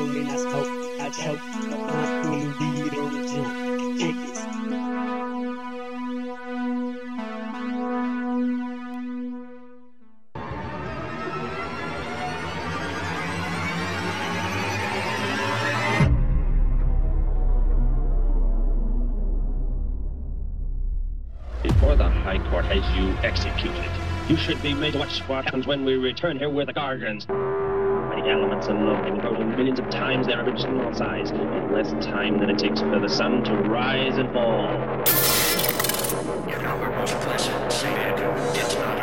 I smoke. I choke. I'm on the original. Check this. Should be made to watch what happens when we return here with the Gargans. The elements alone total millions of times their original size in less time than it takes for the sun to rise and fall. You know, we're both pleasant, said, it's not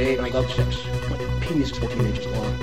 day and I love sex. My penis is 14 inches long.